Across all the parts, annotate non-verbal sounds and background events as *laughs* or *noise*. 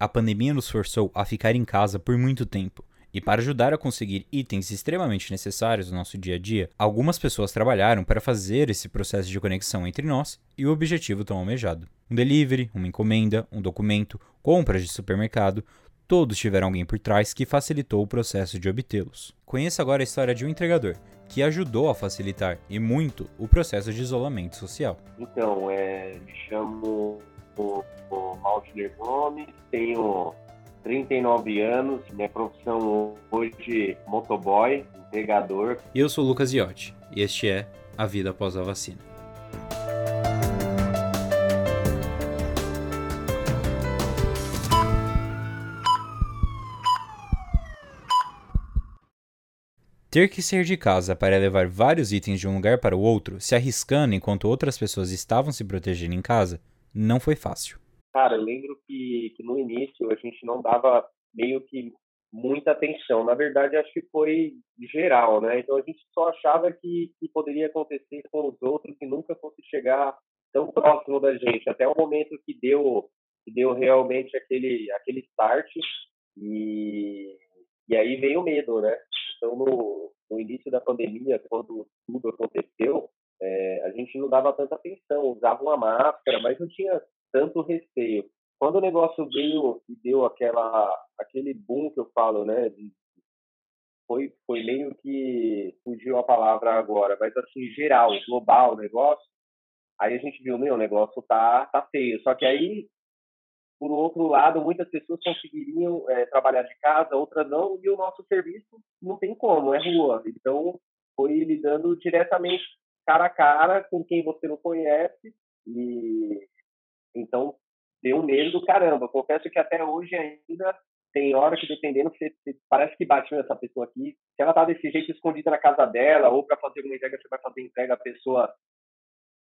A pandemia nos forçou a ficar em casa por muito tempo. E para ajudar a conseguir itens extremamente necessários no nosso dia a dia, algumas pessoas trabalharam para fazer esse processo de conexão entre nós e o objetivo tão almejado. Um delivery, uma encomenda, um documento, compras de supermercado, todos tiveram alguém por trás que facilitou o processo de obtê-los. Conheça agora a história de um entregador que ajudou a facilitar e muito o processo de isolamento social. Então, é, me chamo o Maltner Gomes, tenho 39 anos, minha profissão hoje motoboy, entregador. E eu sou o Lucas Iotti, e este é A Vida Após a Vacina. Ter que sair de casa para levar vários itens de um lugar para o outro, se arriscando enquanto outras pessoas estavam se protegendo em casa, não foi fácil. Cara, eu lembro que, que no início a gente não dava meio que muita atenção. Na verdade, acho que foi geral, né? Então a gente só achava que, que poderia acontecer com os outros e nunca fosse chegar tão próximo da gente. Até o momento que deu, que deu realmente aquele, aquele start e, e aí veio o medo, né? Então, no, no início da pandemia, quando tudo aconteceu, é, a gente não dava tanta atenção, usava uma máscara, mas não tinha tanto receio. Quando o negócio veio e deu aquela, aquele boom que eu falo, né? De, foi, foi meio que fugiu a palavra agora, mas assim, geral, global o negócio. Aí a gente viu, meu, o negócio tá, tá feio. Só que aí, por outro lado, muitas pessoas conseguiriam é, trabalhar de casa, outras não, e o nosso serviço não tem como, é rua. Então, foi lidando diretamente cara a cara com quem você não conhece e então, deu medo do caramba. Confesso que até hoje ainda tem hora que, dependendo, você, você parece que bateu essa pessoa aqui. Se ela tá desse jeito escondida na casa dela, ou para fazer alguma entrega, você vai fazer entrega, a pessoa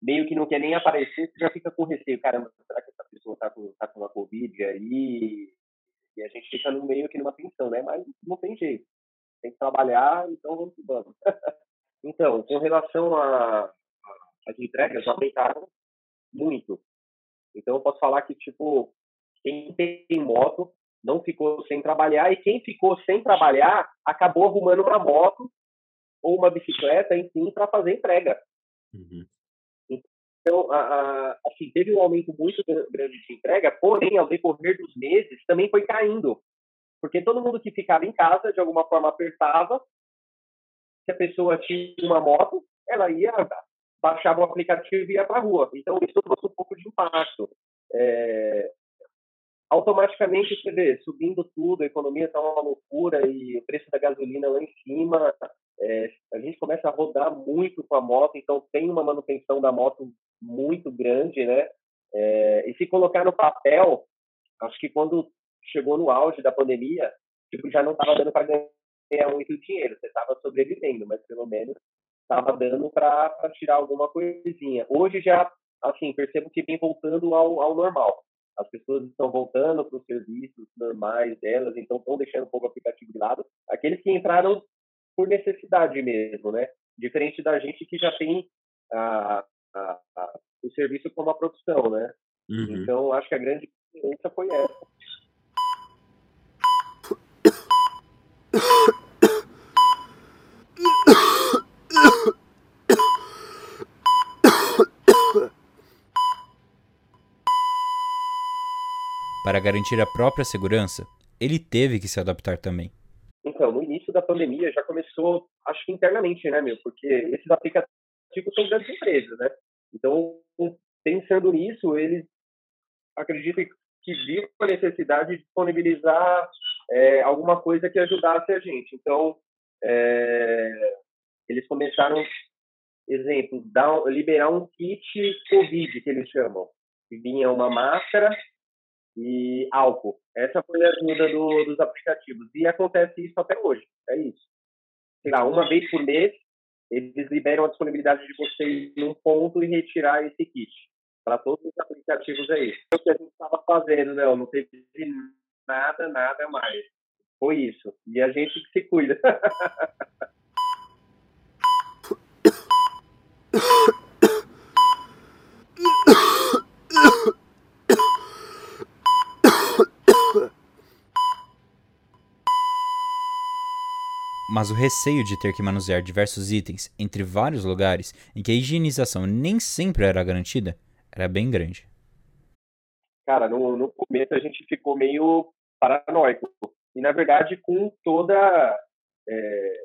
meio que não quer nem aparecer, você já fica com receio. Caramba, será que essa pessoa tá com, tá com uma Covid aí? E a gente fica no meio que numa tensão, né? Mas não tem jeito. Tem que trabalhar, então vamos que vamos. *laughs* então, com relação às entregas, aumentaram muito. Então, eu posso falar que, tipo, quem tem moto não ficou sem trabalhar e quem ficou sem trabalhar acabou arrumando uma moto ou uma bicicleta, enfim, para fazer entrega. Uhum. Então, a, a, assim, teve um aumento muito grande de entrega, porém, ao decorrer dos meses, também foi caindo. Porque todo mundo que ficava em casa, de alguma forma, apertava. Se a pessoa tinha uma moto, ela ia baixava o aplicativo e ia para a rua. Então, isso trouxe um pouco de impacto. É... Automaticamente, você vê, subindo tudo, a economia está uma loucura e o preço da gasolina lá em cima, é... a gente começa a rodar muito com a moto, então tem uma manutenção da moto muito grande, né? É... E se colocar no papel, acho que quando chegou no auge da pandemia, tipo, já não estava dando para ganhar muito dinheiro, você estava sobrevivendo, mas pelo menos estava dando para tirar alguma coisinha. Hoje já, assim, percebo que vem voltando ao, ao normal. As pessoas estão voltando para os serviços normais delas, então estão deixando um pouco o aplicativo de lado. Aqueles que entraram por necessidade mesmo, né? Diferente da gente que já tem a, a, a, o serviço como uma profissão, né? Uhum. Então, acho que a grande diferença foi essa. Para garantir a própria segurança, ele teve que se adaptar também. Então, no início da pandemia já começou, acho que internamente, né, meu? Porque esses aplicativos são grandes empresas, né? Então, pensando nisso, eles acreditam que viram a necessidade de disponibilizar é, alguma coisa que ajudasse a gente. Então, é, eles começaram, exemplo, dar, liberar um kit COVID, que eles chamam. Que vinha uma máscara, e álcool. Essa foi a ajuda do, dos aplicativos. E acontece isso até hoje. É isso. Sei lá, uma vez por mês, eles liberam a disponibilidade de você ir num ponto e retirar esse kit. Para todos os aplicativos é isso. O que a gente estava fazendo, né? Não teve nada, nada mais. Foi isso. E a gente que se cuida. *laughs* Mas o receio de ter que manusear diversos itens entre vários lugares em que a higienização nem sempre era garantida era bem grande. Cara, no, no começo a gente ficou meio paranoico. E, na verdade, com toda. É,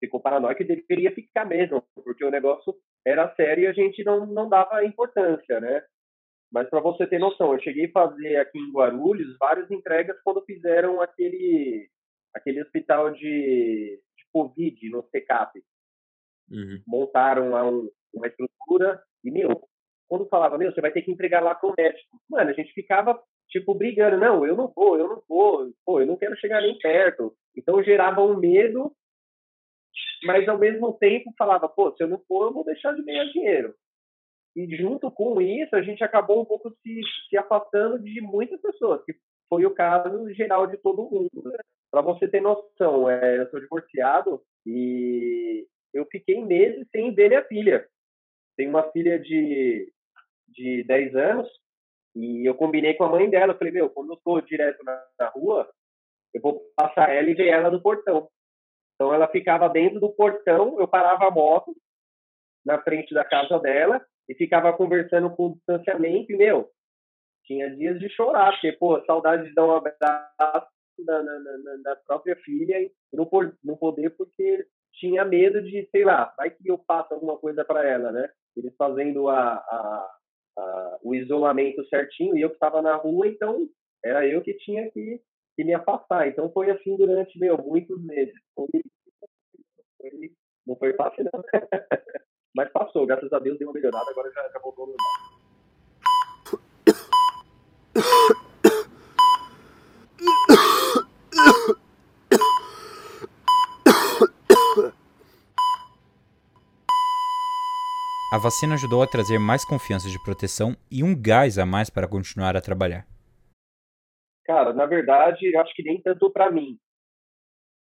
ficou paranoico e deveria ficar mesmo, porque o negócio era sério e a gente não, não dava importância, né? Mas para você ter noção, eu cheguei a fazer aqui em Guarulhos várias entregas quando fizeram aquele aquele hospital de, de Covid no CECAP. Uhum. Montaram lá um, uma estrutura e, meu, quando falava, meu, você vai ter que entregar lá pro médico. Mano, a gente ficava, tipo, brigando. Não, eu não vou, eu não vou. Pô, eu não quero chegar nem perto. Então gerava um medo, mas ao mesmo tempo falava, pô, se eu não for, eu vou deixar de ganhar dinheiro. E junto com isso, a gente acabou um pouco se, se afastando de muitas pessoas, que foi o caso geral de todo mundo. Né? Para você ter noção, é, eu sou divorciado e eu fiquei meses sem ver minha filha. Tenho uma filha de, de 10 anos e eu combinei com a mãe dela. Falei, meu, quando eu estou direto na, na, rua, eu vou passar ela e ver ela no portão. Então ela ficava dentro do portão, eu parava a moto na frente da casa dela e ficava conversando com distanciamento. E, meu, tinha dias de chorar, porque, pô, saudade de dar um abraço da, na, na, da própria filha e não, por, não poder porque tinha medo de, sei lá, vai que eu faço alguma coisa para ela, né? Eles fazendo a, a, a, o isolamento certinho e eu que estava na rua, então era eu que tinha que, que me afastar. Então foi assim durante, meu, muitos meses. Foi, foi, não foi fácil, não. *laughs* Mas passou, graças a Deus deu uma melhorada, agora já, já voltou ao normal. *coughs* A vacina ajudou a trazer mais confiança de proteção e um gás a mais para continuar a trabalhar. Cara, na verdade, acho que nem tanto para mim.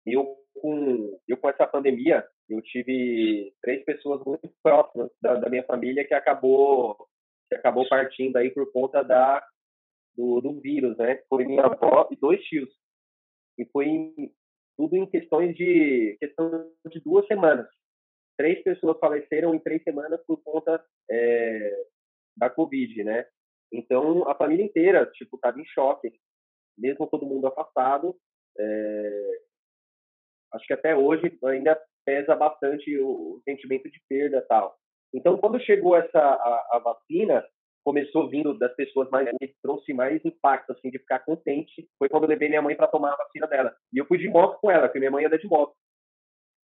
Eu com, eu com essa pandemia, eu tive três pessoas muito próximas da, da minha família que acabou que acabou partindo aí por conta da do, do vírus, né? Foi minha avó e dois tios. E foi em, tudo em questões de questão de duas semanas três pessoas faleceram em três semanas por conta é, da Covid, né? Então, a família inteira, tipo, estava em choque, mesmo todo mundo afastado. É, acho que até hoje ainda pesa bastante o, o sentimento de perda tal. Então, quando chegou essa a, a, vacina, começou vindo das pessoas mais que trouxe mais impacto assim de ficar contente. Foi quando eu levei minha mãe para tomar a vacina dela. E eu fui de moto com ela, porque minha mãe anda de moto.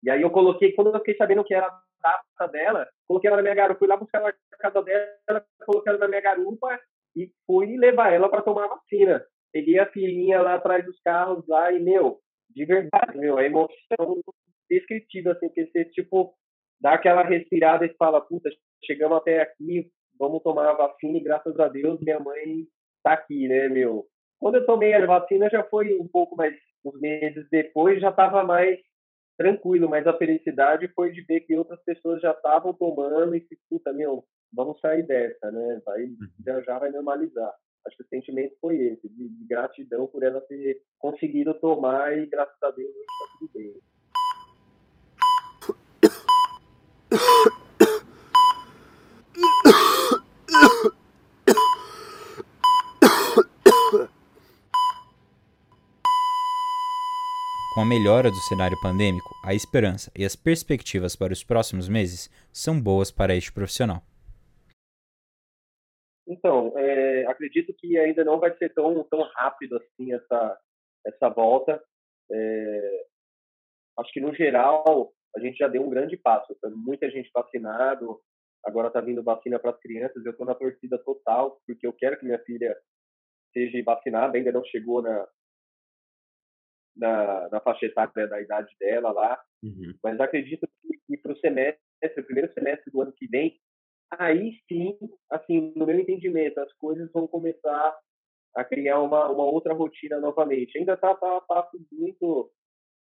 E aí eu coloquei, quando eu fiquei sabendo que era a data dela, coloquei ela na minha garupa, fui lá buscar ela na casa dela, coloquei ela na minha garupa e fui levar ela para tomar a vacina. Peguei a filhinha lá atrás dos carros lá e, meu, de verdade, meu, a emoção descritiva, assim, porque você, tipo, dá aquela respirada e fala, puta, chegamos até aqui, vamos tomar a vacina e graças a Deus minha mãe tá aqui, né, meu. Quando eu tomei a vacina já foi um pouco mais, uns meses depois, já tava mais tranquilo, mas a felicidade foi de ver que outras pessoas já estavam tomando e que, puta, meu, vamos sair dessa, né? Vai, uhum. já, já vai normalizar. Acho que o sentimento foi esse, de, de gratidão por ela ter conseguido tomar e graças a Deus está tudo bem. Com a melhora do cenário pandêmico, a esperança e as perspectivas para os próximos meses são boas para este profissional. Então, é, acredito que ainda não vai ser tão, tão rápido assim essa, essa volta. É, acho que, no geral, a gente já deu um grande passo. Muita gente vacinado, agora está vindo vacina para as crianças. Eu estou na torcida total, porque eu quero que minha filha seja vacinada. Ainda não chegou na, na, na faixa etária da idade dela lá. Uhum. Mas acredito que, para o semestre, o primeiro semestre do ano que vem, aí sim, assim, no meu entendimento, as coisas vão começar a criar uma, uma outra rotina novamente. Ainda está tá, passo muito,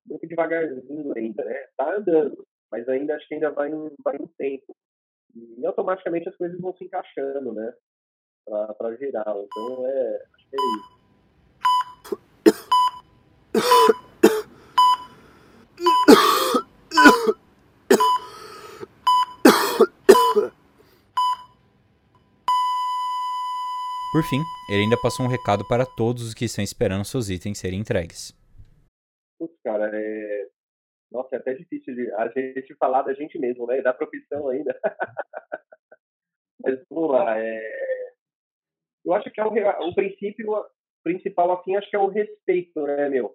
muito devagarzinho ainda, né? Está andando, mas ainda acho que ainda vai um, vai um tempo. E automaticamente as coisas vão se encaixando, né? Para geral. Então, é, Por fim, ele ainda passou um recado para todos os que estão esperando seus itens serem entregues. Putz, cara, é... Nossa, é até difícil de a gente falar da gente mesmo, né? Da profissão ainda. *laughs* Mas vamos lá. É... Eu acho que é o, o princípio principal, assim, acho que é o respeito, né, meu?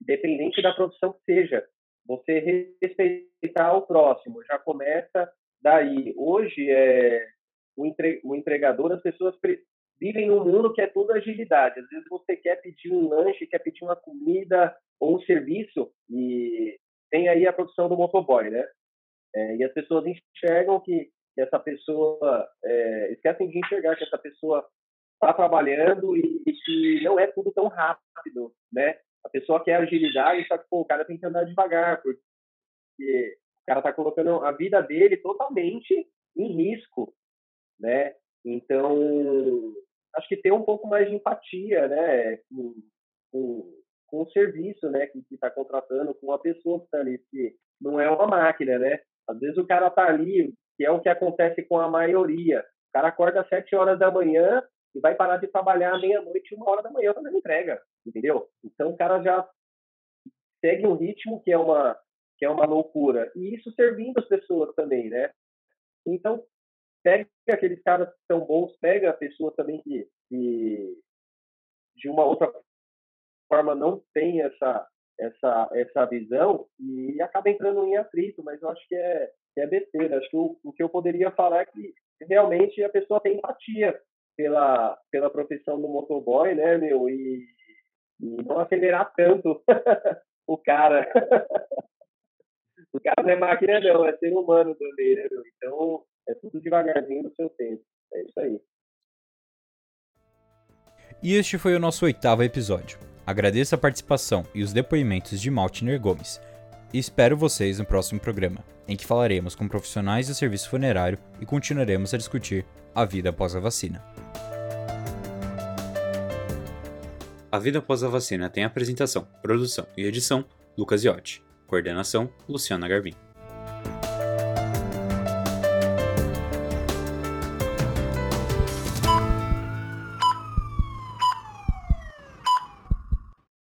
Independente da profissão que seja. Você respeitar o próximo. Já começa daí. Hoje, é, o, entre, o entregador, as pessoas vivem num mundo que é tudo agilidade. Às vezes você quer pedir um lanche, quer pedir uma comida ou um serviço e tem aí a produção do motoboy, né? É, e as pessoas enxergam que, que essa pessoa, é, esquecem de enxergar que essa pessoa está trabalhando e, e, que não é tudo tão rápido, né? A pessoa quer agilidade, só que pô, o cara tem que andar devagar, porque o cara está colocando a vida dele totalmente em risco, né? Então, acho que ter um pouco mais de empatia, né, com, com, com o serviço, né, que está contratando, com a pessoa que está ali, que não é uma máquina, né? Às vezes o cara está ali, que é o que acontece com a maioria. O cara acorda às sete horas da manhã e vai parar de trabalhar meia-noite, uma hora da manhã fazendo entrega, entendeu? Então o cara já segue um ritmo que é uma que é uma loucura e isso servindo as pessoas também, né? Então pega aqueles caras que são bons, pega a pessoa também que, que de uma outra forma não tem essa essa essa visão e acaba entrando em atrito, mas eu acho que é que é besteira. Acho que o, o que eu poderia falar é que realmente a pessoa tem empatia pela pela profissão do motoboy, né, meu, e, e não acelerar tanto *laughs* o cara. *laughs* o cara não é máquina não, é ser humano também, né, meu? Então é tudo devagarzinho no seu tempo. É isso aí. E este foi o nosso oitavo episódio. Agradeço a participação e os depoimentos de Maltner Gomes. E espero vocês no próximo programa, em que falaremos com profissionais do serviço funerário e continuaremos a discutir a vida após a vacina. A Vida Após a Vacina tem apresentação, produção e edição Lucas Iotti. Coordenação Luciana Garvin.